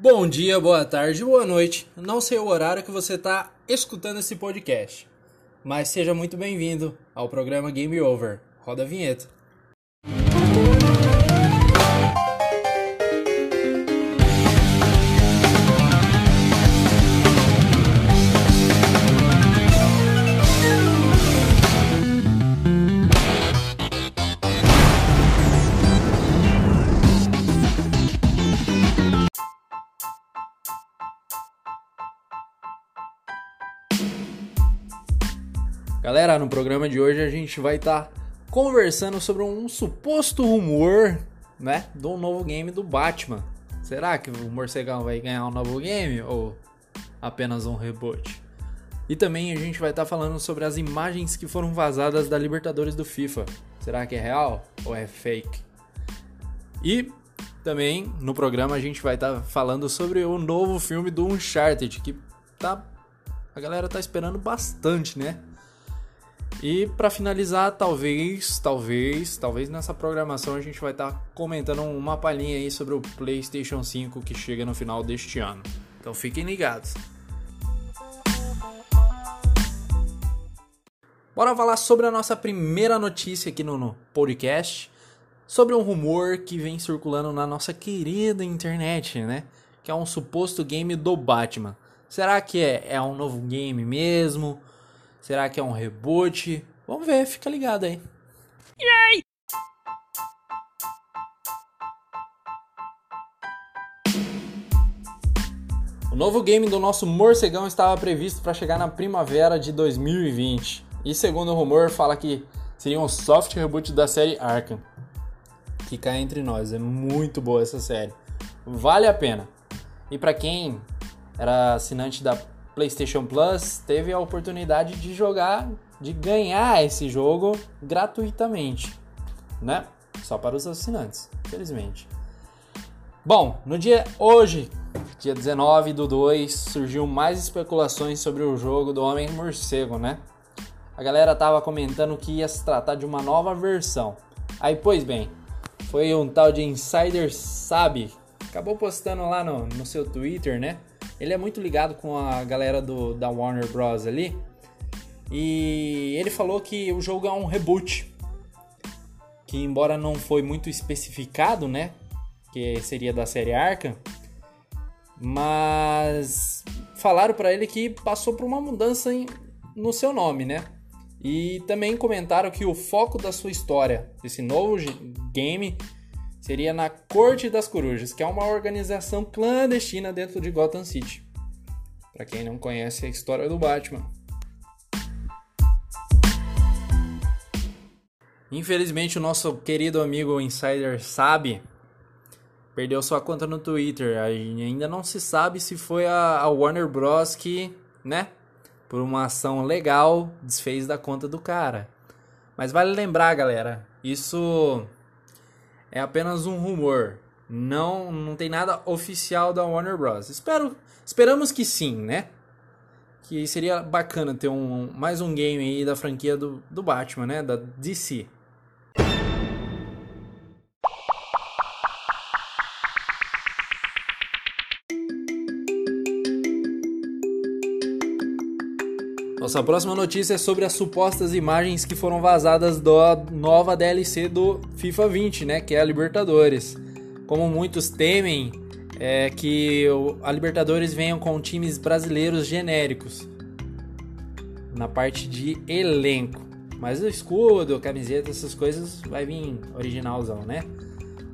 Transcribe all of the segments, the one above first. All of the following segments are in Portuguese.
Bom dia, boa tarde, boa noite. Não sei o horário que você está escutando esse podcast, mas seja muito bem-vindo ao programa Game Over. Roda a vinheta. Galera, no programa de hoje a gente vai estar tá conversando sobre um suposto rumor, né, do novo game do Batman. Será que o Morcegão vai ganhar um novo game ou apenas um reboot? E também a gente vai estar tá falando sobre as imagens que foram vazadas da Libertadores do FIFA. Será que é real ou é fake? E também no programa a gente vai estar tá falando sobre o novo filme do Uncharted, que tá a galera tá esperando bastante, né? E para finalizar, talvez, talvez, talvez nessa programação a gente vai estar tá comentando uma palhinha aí sobre o PlayStation 5 que chega no final deste ano. Então fiquem ligados. Bora falar sobre a nossa primeira notícia aqui no, podcast, sobre um rumor que vem circulando na nossa querida internet, né? Que é um suposto game do Batman. Será que é, é um novo game mesmo? Será que é um reboot? Vamos ver, fica ligado aí. Yay! O novo game do nosso morcegão estava previsto para chegar na primavera de 2020. E segundo o rumor, fala que seria um soft reboot da série Arkham. Que cai entre nós, é muito boa essa série. Vale a pena. E para quem era assinante da PlayStation Plus teve a oportunidade de jogar, de ganhar esse jogo gratuitamente, né? Só para os assinantes, infelizmente. Bom, no dia hoje, dia 19 do 2, surgiu mais especulações sobre o jogo do Homem Morcego, né? A galera tava comentando que ia se tratar de uma nova versão. Aí, pois bem, foi um tal de Insider Sabe, acabou postando lá no, no seu Twitter, né? Ele é muito ligado com a galera do, da Warner Bros. ali. E ele falou que o jogo é um reboot. Que embora não foi muito especificado, né? Que seria da série Arkham. Mas falaram para ele que passou por uma mudança em, no seu nome, né? E também comentaram que o foco da sua história, desse novo game, seria na Corte das Corujas, que é uma organização clandestina dentro de Gotham City. Para quem não conhece a história do Batman. Infelizmente, o nosso querido amigo Insider sabe perdeu sua conta no Twitter. Ainda não se sabe se foi a Warner Bros que, né, por uma ação legal, desfez da conta do cara. Mas vale lembrar, galera, isso é apenas um rumor. Não, não tem nada oficial da Warner Bros. Espero, esperamos que sim, né? Que seria bacana ter um, mais um game aí da franquia do, do Batman, né? Da DC. Nossa próxima notícia é sobre as supostas imagens que foram vazadas da nova DLC do FIFA 20, né, que é a Libertadores. Como muitos temem, é que a Libertadores venham com times brasileiros genéricos na parte de elenco. Mas o escudo, camiseta, essas coisas vai vir originalzão, né?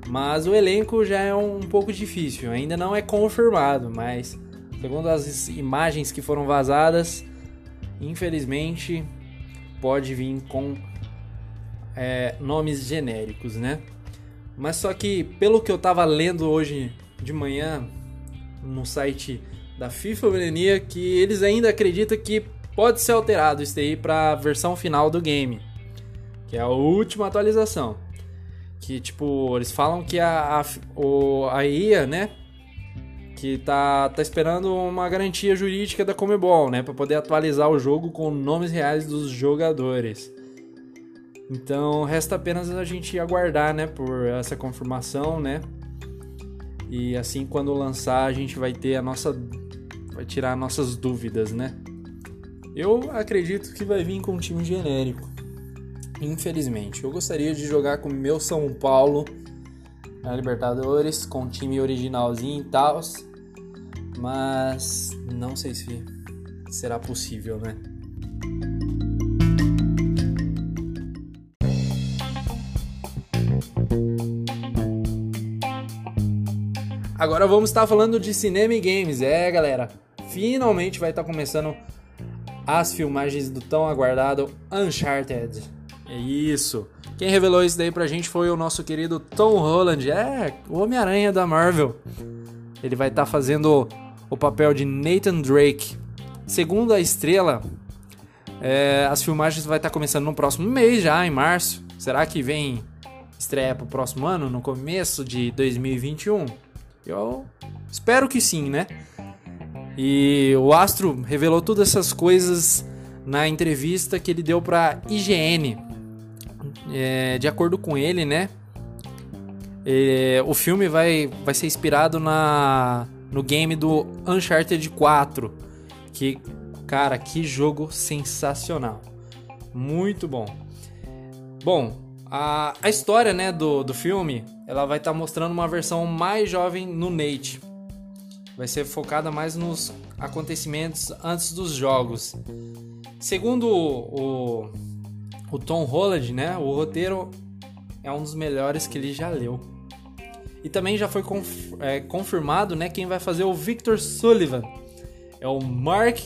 Mas o elenco já é um pouco difícil, ainda não é confirmado, mas segundo as imagens que foram vazadas, infelizmente pode vir com é, nomes genéricos, né? Mas só que pelo que eu tava lendo hoje de manhã no site da FIFA Mania, que eles ainda acreditam que pode ser alterado isso aí para a versão final do game, que é a última atualização. Que tipo, eles falam que a, a, o, a né, que tá, tá esperando uma garantia jurídica da Comebol, né, para poder atualizar o jogo com nomes reais dos jogadores. Então, resta apenas a gente aguardar, né, por essa confirmação, né? E assim quando lançar a gente vai ter a nossa vai tirar nossas dúvidas, né? Eu acredito que vai vir com um time genérico. Infelizmente, eu gostaria de jogar com meu São Paulo na Libertadores com o time originalzinho e tal, mas não sei se será possível, né? Agora vamos estar falando de cinema e games. É, galera, finalmente vai estar começando as filmagens do tão aguardado Uncharted. É isso. Quem revelou isso daí pra gente foi o nosso querido Tom Holland. É, o Homem-Aranha da Marvel. Ele vai estar fazendo o papel de Nathan Drake. Segundo a estrela, é, as filmagens vai estar começando no próximo mês já, em março. Será que vem estreia pro próximo ano, no começo de 2021? Eu espero que sim, né? E o Astro revelou todas essas coisas na entrevista que ele deu para IGN. É, de acordo com ele, né? É, o filme vai, vai ser inspirado na, no game do Uncharted 4. Que, cara, que jogo sensacional. Muito bom. Bom, a, a história né, do, do filme ela vai estar tá mostrando uma versão mais jovem no Nate. Vai ser focada mais nos acontecimentos antes dos jogos. Segundo o, o, o Tom Holland, né, o roteiro é um dos melhores que ele já leu. E também já foi conf, é, confirmado né, quem vai fazer o Victor Sullivan. É o Mark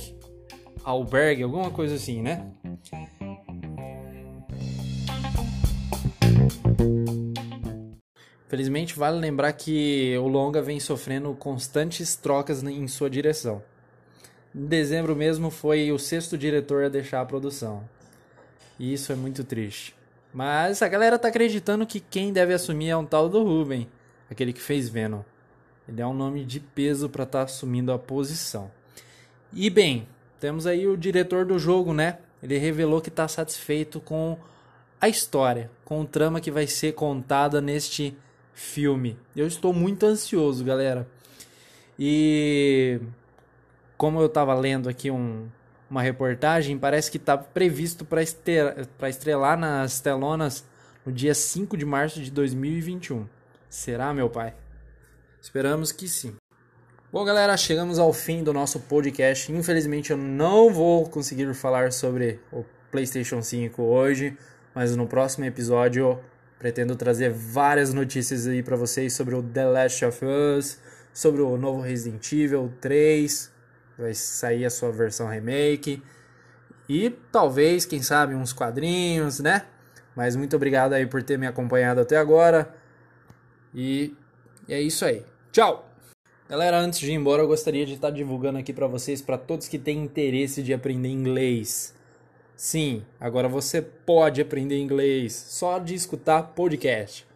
Alberg, alguma coisa assim, né? Felizmente, vale lembrar que o longa vem sofrendo constantes trocas em sua direção. Em dezembro mesmo foi o sexto diretor a deixar a produção. E isso é muito triste. Mas a galera tá acreditando que quem deve assumir é um tal do Ruben, aquele que fez Venom. Ele é um nome de peso para estar tá assumindo a posição. E bem, temos aí o diretor do jogo, né? Ele revelou que está satisfeito com a história, com o trama que vai ser contada neste filme. Eu estou muito ansioso, galera. E como eu estava lendo aqui um, uma reportagem, parece que está previsto para estrelar nas telonas no dia 5 de março de 2021. Será, meu pai? Esperamos que sim. Bom, galera, chegamos ao fim do nosso podcast. Infelizmente, eu não vou conseguir falar sobre o PlayStation 5 hoje, mas no próximo episódio Pretendo trazer várias notícias aí para vocês sobre o The Last of Us, sobre o novo Resident Evil 3, vai sair a sua versão remake e talvez, quem sabe, uns quadrinhos, né? Mas muito obrigado aí por ter me acompanhado até agora. E é isso aí. Tchau. Galera, antes de ir embora, eu gostaria de estar divulgando aqui para vocês, para todos que têm interesse de aprender inglês. Sim, agora você pode aprender inglês só de escutar podcast.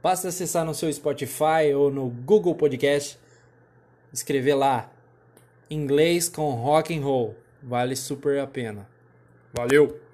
Basta acessar no seu Spotify ou no Google Podcast, escrever lá inglês com rock and roll. Vale super a pena. Valeu!